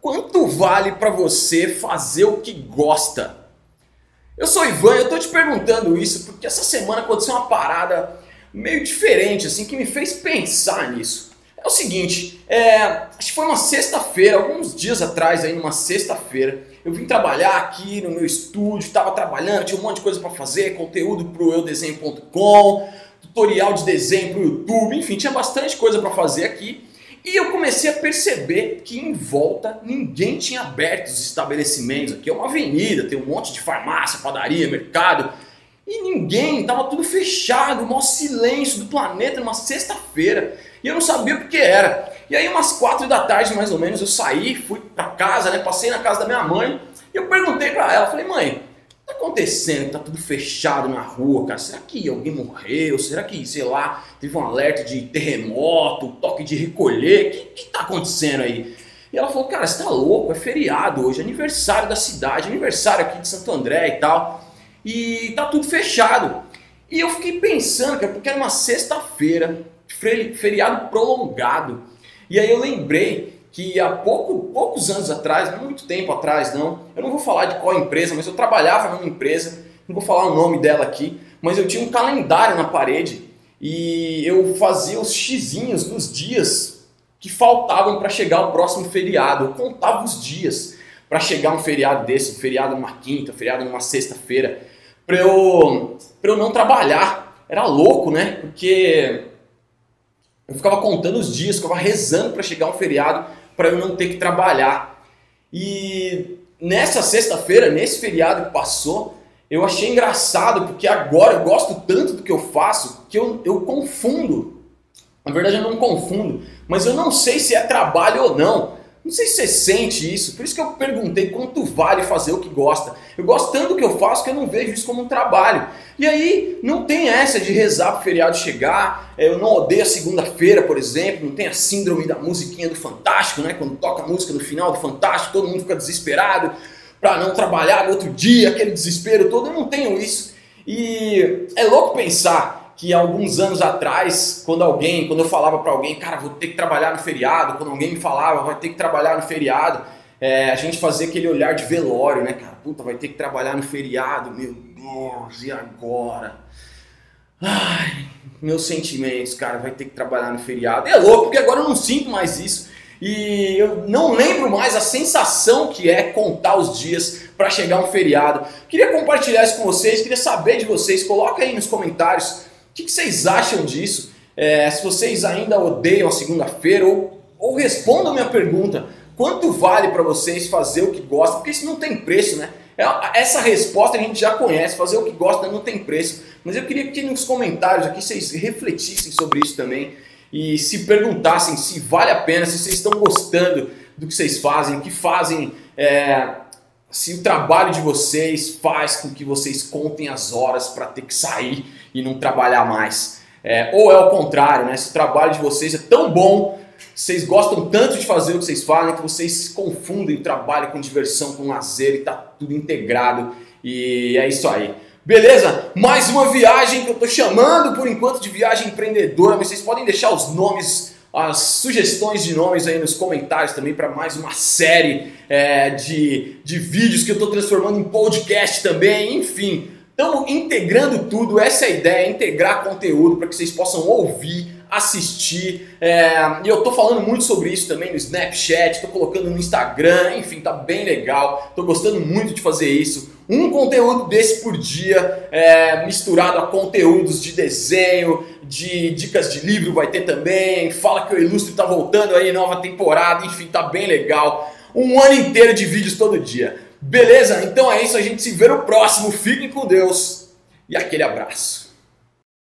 Quanto vale para você fazer o que gosta? Eu sou Ivan e eu tô te perguntando isso porque essa semana aconteceu uma parada meio diferente, assim, que me fez pensar nisso. É o seguinte, é, acho que foi uma sexta-feira, alguns dias atrás, aí numa sexta-feira, eu vim trabalhar aqui no meu estúdio, estava trabalhando, tinha um monte de coisa para fazer, conteúdo pro eudesenho.com, tutorial de desenho pro YouTube, enfim, tinha bastante coisa para fazer aqui. E eu comecei a perceber que em volta ninguém tinha aberto os estabelecimentos. Aqui é uma avenida, tem um monte de farmácia, padaria, mercado. E ninguém, tava tudo fechado, o maior silêncio do planeta numa sexta-feira. E eu não sabia o que era. E aí umas quatro da tarde mais ou menos eu saí, fui para casa, né, passei na casa da minha mãe. E eu perguntei para ela, falei, mãe, acontecendo? Tá tudo fechado na rua, cara. Será que alguém morreu? Será que, sei lá, teve um alerta de terremoto, toque de recolher? O que, que tá acontecendo aí? E ela falou, cara, você tá louco? É feriado hoje, aniversário da cidade, aniversário aqui de Santo André e tal. E tá tudo fechado. E eu fiquei pensando, cara, porque era uma sexta-feira, feriado prolongado. E aí eu lembrei que há pouco, poucos anos atrás, não muito tempo atrás não, eu não vou falar de qual empresa, mas eu trabalhava numa empresa, não vou falar o nome dela aqui, mas eu tinha um calendário na parede e eu fazia os xizinhos dos dias que faltavam para chegar o próximo feriado. Eu contava os dias para chegar um feriado desse, um feriado numa quinta, um feriado numa sexta-feira, para eu, eu não trabalhar. Era louco, né? Porque eu ficava contando os dias, ficava rezando para chegar um feriado para eu não ter que trabalhar. E nessa sexta-feira, nesse feriado que passou, eu achei engraçado porque agora eu gosto tanto do que eu faço que eu, eu confundo. Na verdade, eu não confundo, mas eu não sei se é trabalho ou não. Não sei se você sente isso, por isso que eu perguntei quanto vale fazer o que gosta. Eu gosto tanto do que eu faço que eu não vejo isso como um trabalho. E aí não tem essa de rezar para o feriado chegar, é, eu não odeio a segunda-feira, por exemplo, não tem a síndrome da musiquinha do Fantástico, né? Quando toca a música no final do Fantástico, todo mundo fica desesperado para não trabalhar no outro dia, aquele desespero todo. Eu não tenho isso. E é louco pensar que alguns anos atrás, quando alguém, quando eu falava para alguém, cara, vou ter que trabalhar no feriado, quando alguém me falava, vai ter que trabalhar no feriado, é, a gente fazia aquele olhar de velório, né, cara? Puta, vai ter que trabalhar no feriado, meu Deus, e agora? Ai, meus sentimentos, cara, vai ter que trabalhar no feriado. E é louco, porque agora eu não sinto mais isso. E eu não lembro mais a sensação que é contar os dias para chegar um feriado. Queria compartilhar isso com vocês, queria saber de vocês. Coloca aí nos comentários que, que vocês acham disso? É, se vocês ainda odeiam a segunda-feira ou, ou respondam a minha pergunta, quanto vale para vocês fazer o que gostam? Porque isso não tem preço, né? É, essa resposta a gente já conhece, fazer o que gosta não tem preço. Mas eu queria que nos comentários aqui vocês refletissem sobre isso também e se perguntassem se vale a pena, se vocês estão gostando do que vocês fazem, que fazem, é, se o trabalho de vocês faz com que vocês contem as horas para ter que sair e não trabalhar mais. É, ou é o contrário, né? Se o trabalho de vocês é tão bom, vocês gostam tanto de fazer o que vocês fazem, que vocês confundem o trabalho com diversão, com lazer e tá tudo integrado. E é isso aí. Beleza? Mais uma viagem que eu tô chamando por enquanto de viagem empreendedora, mas vocês podem deixar os nomes, as sugestões de nomes aí nos comentários também para mais uma série é, de, de vídeos que eu tô transformando em podcast também, enfim. Estamos integrando tudo, essa é a ideia, integrar conteúdo para que vocês possam ouvir, assistir. É, e eu estou falando muito sobre isso também no Snapchat, estou colocando no Instagram, enfim, tá bem legal. Estou gostando muito de fazer isso. Um conteúdo desse por dia, é, misturado a conteúdos de desenho, de dicas de livro vai ter também. Fala que o Ilustre está voltando aí, nova temporada, enfim, tá bem legal. Um ano inteiro de vídeos todo dia. Beleza? Então é isso, a gente se vê no próximo. Fiquem com Deus e aquele abraço.